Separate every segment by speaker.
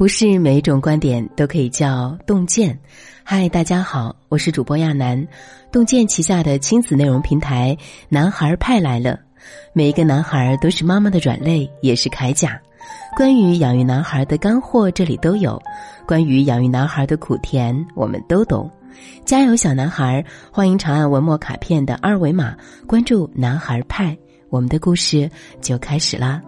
Speaker 1: 不是每一种观点都可以叫洞见。嗨，大家好，我是主播亚楠，洞见旗下的亲子内容平台“男孩派”来了。每一个男孩都是妈妈的软肋，也是铠甲。关于养育男孩的干货，这里都有；关于养育男孩的苦甜，我们都懂。加油，小男孩！欢迎长按文末卡片的二维码，关注“男孩派”，我们的故事就开始啦。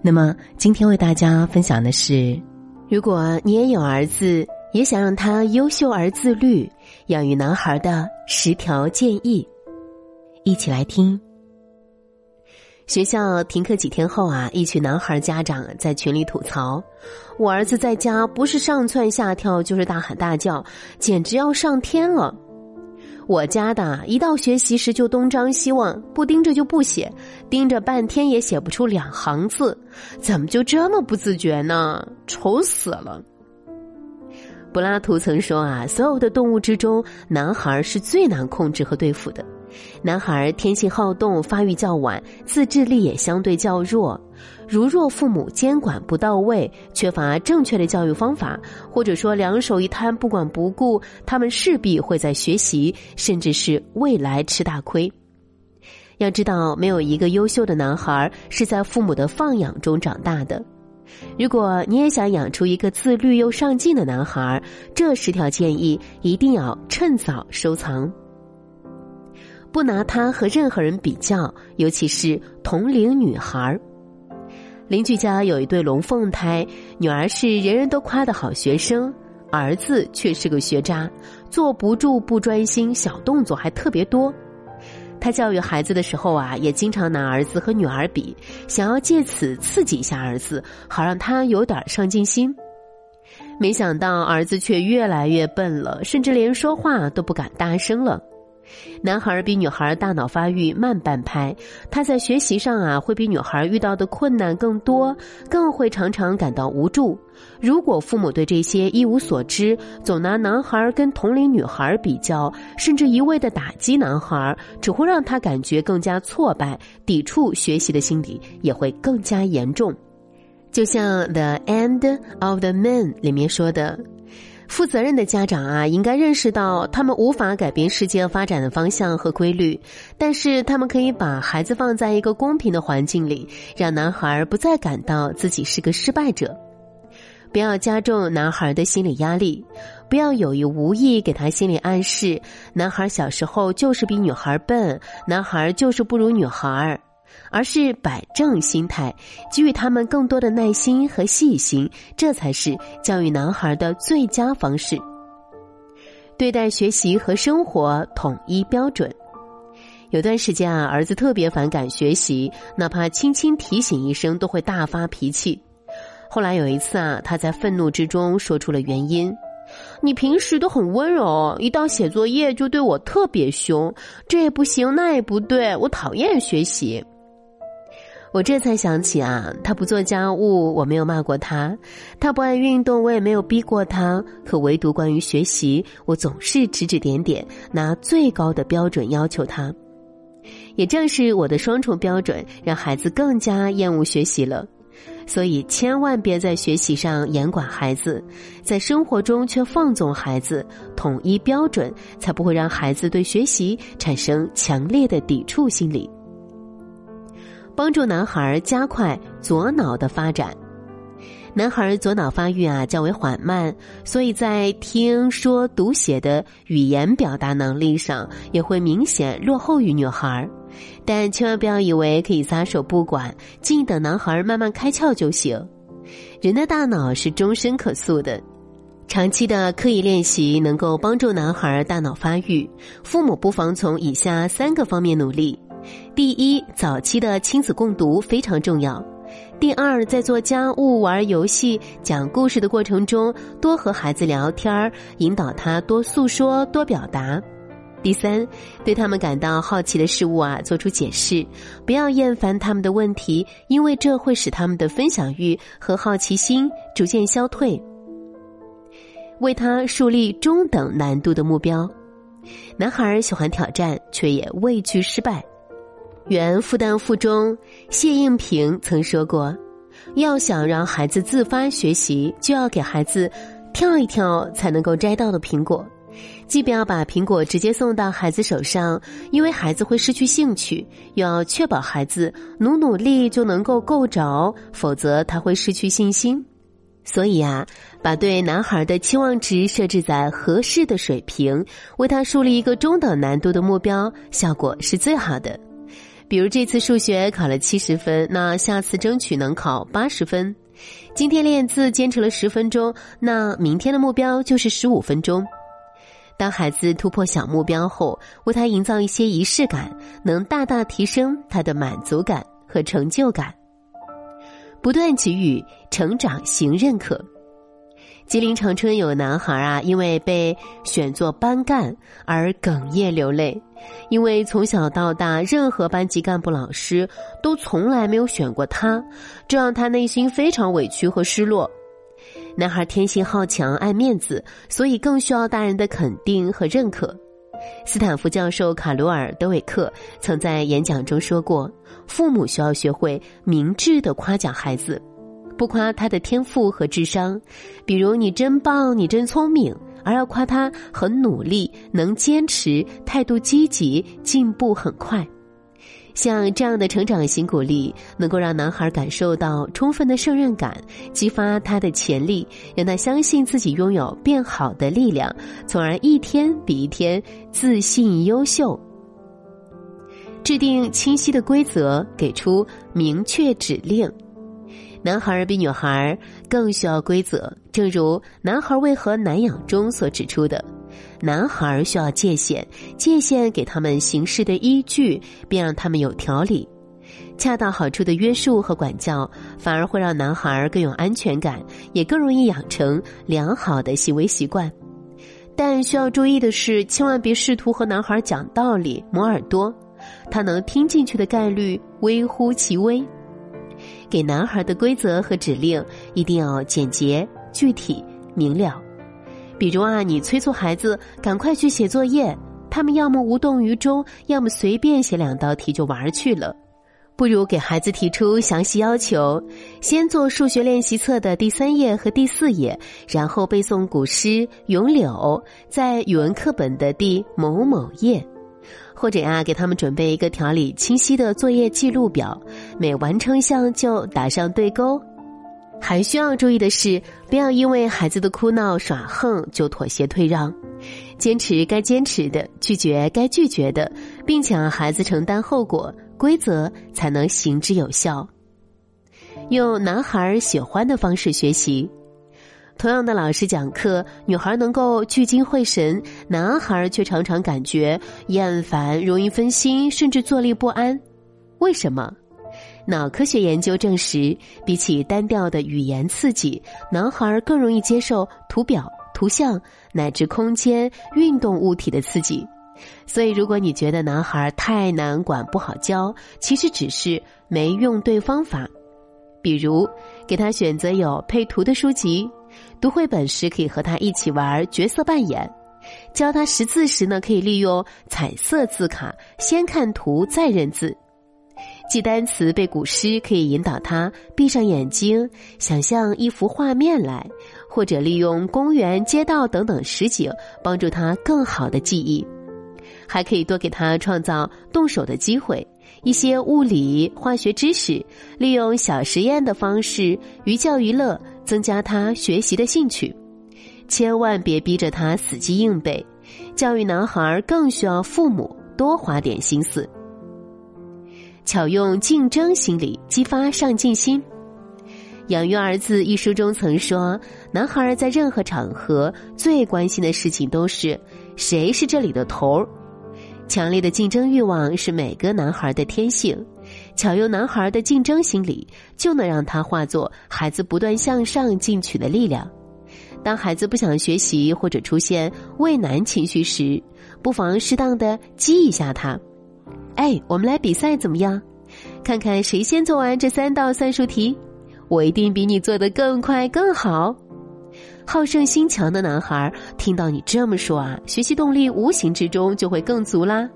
Speaker 1: 那么，今天为大家分享的是。如果你也有儿子，也想让他优秀而自律，养育男孩的十条建议，一起来听。学校停课几天后啊，一群男孩家长在群里吐槽：“我儿子在家不是上蹿下跳，就是大喊大叫，简直要上天了。”我家的一到学习时就东张西望，不盯着就不写，盯着半天也写不出两行字，怎么就这么不自觉呢？愁死了！柏拉图曾说啊，所有的动物之中，男孩是最难控制和对付的。男孩天性好动，发育较晚，自制力也相对较弱。如若父母监管不到位，缺乏正确的教育方法，或者说两手一摊不管不顾，他们势必会在学习甚至是未来吃大亏。要知道，没有一个优秀的男孩是在父母的放养中长大的。如果你也想养出一个自律又上进的男孩，这十条建议一定要趁早收藏。不拿他和任何人比较，尤其是同龄女孩。邻居家有一对龙凤胎，女儿是人人都夸的好学生，儿子却是个学渣，坐不住、不专心，小动作还特别多。他教育孩子的时候啊，也经常拿儿子和女儿比，想要借此刺激一下儿子，好让他有点上进心。没想到儿子却越来越笨了，甚至连说话都不敢大声了。男孩比女孩大脑发育慢半拍，他在学习上啊会比女孩遇到的困难更多，更会常常感到无助。如果父母对这些一无所知，总拿男孩跟同龄女孩比较，甚至一味的打击男孩，只会让他感觉更加挫败，抵触学习的心理也会更加严重。就像《The End of the Man》里面说的。负责任的家长啊，应该认识到他们无法改变世界发展的方向和规律，但是他们可以把孩子放在一个公平的环境里，让男孩不再感到自己是个失败者。不要加重男孩的心理压力，不要有意无意给他心理暗示：男孩小时候就是比女孩笨，男孩就是不如女孩。而是摆正心态，给予他们更多的耐心和细心，这才是教育男孩的最佳方式。对待学习和生活统一标准。有段时间啊，儿子特别反感学习，哪怕轻轻提醒一声都会大发脾气。后来有一次啊，他在愤怒之中说出了原因：“你平时都很温柔，一到写作业就对我特别凶，这也不行，那也不对，我讨厌学习。”我这才想起啊，他不做家务，我没有骂过他；他不爱运动，我也没有逼过他。可唯独关于学习，我总是指指点点，拿最高的标准要求他。也正是我的双重标准，让孩子更加厌恶学习了。所以，千万别在学习上严管孩子，在生活中却放纵孩子。统一标准，才不会让孩子对学习产生强烈的抵触心理。帮助男孩加快左脑的发展。男孩左脑发育啊较为缓慢，所以在听说读写的语言表达能力上也会明显落后于女孩。但千万不要以为可以撒手不管，静等男孩慢慢开窍就行。人的大脑是终身可塑的，长期的刻意练习能够帮助男孩大脑发育。父母不妨从以下三个方面努力。第一，早期的亲子共读非常重要。第二，在做家务、玩游戏、讲故事的过程中，多和孩子聊天引导他多诉说、多表达。第三，对他们感到好奇的事物啊，做出解释，不要厌烦他们的问题，因为这会使他们的分享欲和好奇心逐渐消退。为他树立中等难度的目标。男孩喜欢挑战，却也畏惧失败。原复旦附中谢应平曾说过：“要想让孩子自发学习，就要给孩子跳一跳才能够摘到的苹果。既不要把苹果直接送到孩子手上，因为孩子会失去兴趣；又要确保孩子努努力就能够够着，否则他会失去信心。所以啊，把对男孩的期望值设置在合适的水平，为他树立一个中等难度的目标，效果是最好的。比如这次数学考了七十分，那下次争取能考八十分。今天练字坚持了十分钟，那明天的目标就是十五分钟。当孩子突破小目标后，为他营造一些仪式感，能大大提升他的满足感和成就感。不断给予成长型认可。吉林长春有男孩啊，因为被选作班干而哽咽流泪，因为从小到大，任何班级干部老师都从来没有选过他，这让他内心非常委屈和失落。男孩天性好强、爱面子，所以更需要大人的肯定和认可。斯坦福教授卡罗尔·德韦克曾在演讲中说过：“父母需要学会明智的夸奖孩子，不夸他的天赋和智商，比如‘你真棒，你真聪明’，而要夸他很努力、能坚持、态度积极、进步很快。”像这样的成长型鼓励，能够让男孩感受到充分的胜任感，激发他的潜力，让他相信自己拥有变好的力量，从而一天比一天自信优秀。制定清晰的规则，给出明确指令。男孩比女孩更需要规则，正如《男孩为何难养》中所指出的。男孩需要界限，界限给他们行事的依据，并让他们有条理。恰到好处的约束和管教，反而会让男孩更有安全感，也更容易养成良好的行为习惯。但需要注意的是，千万别试图和男孩讲道理、磨耳朵，他能听进去的概率微乎其微。给男孩的规则和指令一定要简洁、具体、明了。比如啊，你催促孩子赶快去写作业，他们要么无动于衷，要么随便写两道题就玩去了。不如给孩子提出详细要求，先做数学练习册的第三页和第四页，然后背诵古诗《咏柳》在语文课本的第某某页，或者呀，给他们准备一个条理清晰的作业记录表，每完成一项就打上对勾。还需要注意的是，不要因为孩子的哭闹耍横就妥协退让，坚持该坚持的，拒绝该拒绝的，并且让孩子承担后果，规则才能行之有效。用男孩喜欢的方式学习，同样的老师讲课，女孩能够聚精会神，男孩却常常感觉厌烦、容易分心，甚至坐立不安。为什么？脑科学研究证实，比起单调的语言刺激，男孩更容易接受图表、图像乃至空间、运动物体的刺激。所以，如果你觉得男孩太难管、不好教，其实只是没用对方法。比如，给他选择有配图的书籍，读绘本时可以和他一起玩角色扮演；教他识字时呢，可以利用彩色字卡，先看图再认字。记单词、背古诗，可以引导他闭上眼睛，想象一幅画面来，或者利用公园、街道等等实景，帮助他更好的记忆。还可以多给他创造动手的机会，一些物理、化学知识，利用小实验的方式，寓教于乐，增加他学习的兴趣。千万别逼着他死记硬背，教育男孩更需要父母多花点心思。巧用竞争心理激发上进心，《养育儿子》一书中曾说，男孩在任何场合最关心的事情都是谁是这里的头儿。强烈的竞争欲望是每个男孩的天性，巧用男孩的竞争心理，就能让他化作孩子不断向上进取的力量。当孩子不想学习或者出现畏难情绪时，不妨适当的激一下他。哎，我们来比赛怎么样？看看谁先做完这三道算术题，我一定比你做的更快更好。好胜心强的男孩听到你这么说啊，学习动力无形之中就会更足啦。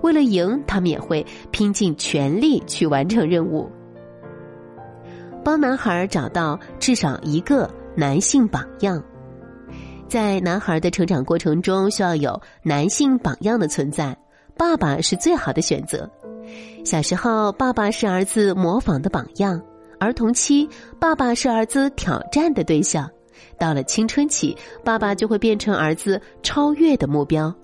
Speaker 1: 为了赢，他们也会拼尽全力去完成任务。帮男孩找到至少一个男性榜样。在男孩的成长过程中，需要有男性榜样的存在，爸爸是最好的选择。小时候，爸爸是儿子模仿的榜样；儿童期，爸爸是儿子挑战的对象；到了青春期，爸爸就会变成儿子超越的目标。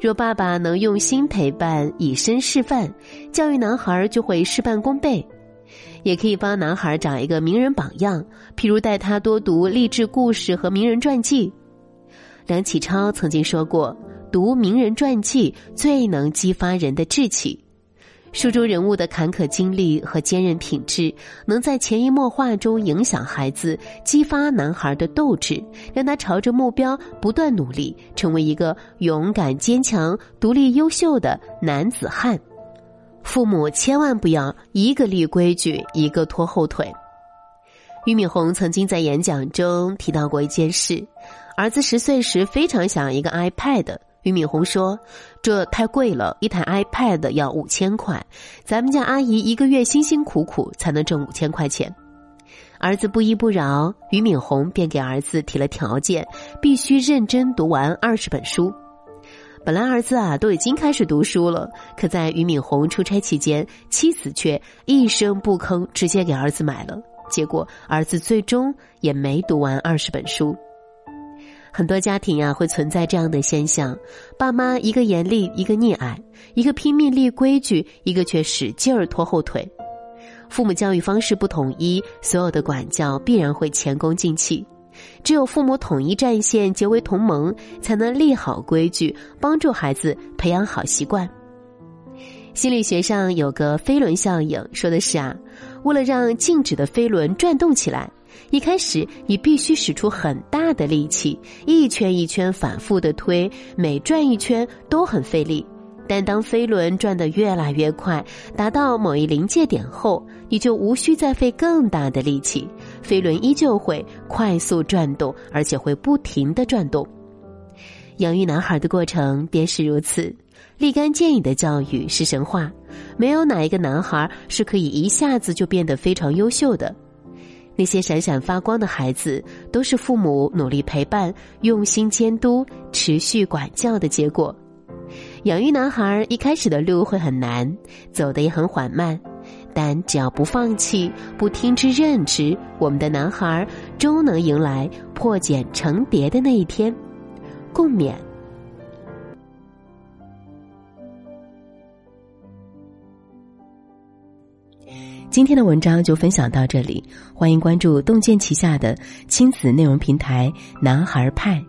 Speaker 1: 若爸爸能用心陪伴、以身示范，教育男孩就会事半功倍。也可以帮男孩找一个名人榜样，譬如带他多读励志故事和名人传记。梁启超曾经说过：“读名人传记最能激发人的志气。”书中人物的坎坷经历和坚韧品质，能在潜移默化中影响孩子，激发男孩的斗志，让他朝着目标不断努力，成为一个勇敢、坚强、独立、优秀的男子汉。父母千万不要一个立规矩，一个拖后腿。俞敏洪曾经在演讲中提到过一件事：儿子十岁时非常想要一个 iPad。俞敏洪说：“这太贵了，一台 iPad 要五千块，咱们家阿姨一个月辛辛苦苦才能挣五千块钱。”儿子不依不饶，俞敏洪便给儿子提了条件，必须认真读完二十本书。本来儿子啊都已经开始读书了，可在俞敏洪出差期间，妻子却一声不吭，直接给儿子买了。结果儿子最终也没读完二十本书。很多家庭呀，会存在这样的现象：爸妈一个严厉，一个溺爱；一个拼命立规矩，一个却使劲儿拖后腿。父母教育方式不统一，所有的管教必然会前功尽弃。只有父母统一战线，结为同盟，才能立好规矩，帮助孩子培养好习惯。心理学上有个飞轮效应，说的是啊，为了让静止的飞轮转动起来。一开始，你必须使出很大的力气，一圈一圈反复的推，每转一圈都很费力。但当飞轮转得越来越快，达到某一临界点后，你就无需再费更大的力气，飞轮依旧会快速转动，而且会不停的转动。养育男孩的过程便是如此，立竿见影的教育是神话，没有哪一个男孩是可以一下子就变得非常优秀的。那些闪闪发光的孩子，都是父母努力陪伴、用心监督、持续管教的结果。养育男孩一开始的路会很难，走得也很缓慢，但只要不放弃、不听之任之，我们的男孩终能迎来破茧成蝶的那一天。共勉。今天的文章就分享到这里，欢迎关注洞见旗下的亲子内容平台“男孩派”，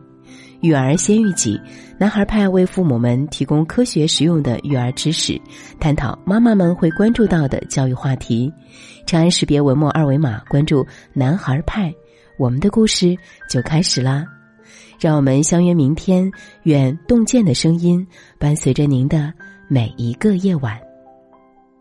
Speaker 1: 育儿先育己。男孩派为父母们提供科学实用的育儿知识，探讨妈妈们会关注到的教育话题。长按识别文末二维码关注“男孩派”，我们的故事就开始啦！让我们相约明天，愿洞见的声音伴随着您的每一个夜晚。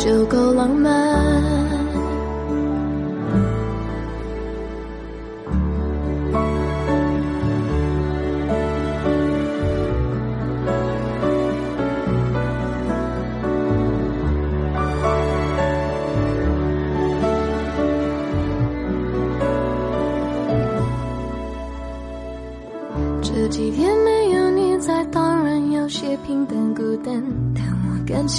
Speaker 2: 就够浪漫。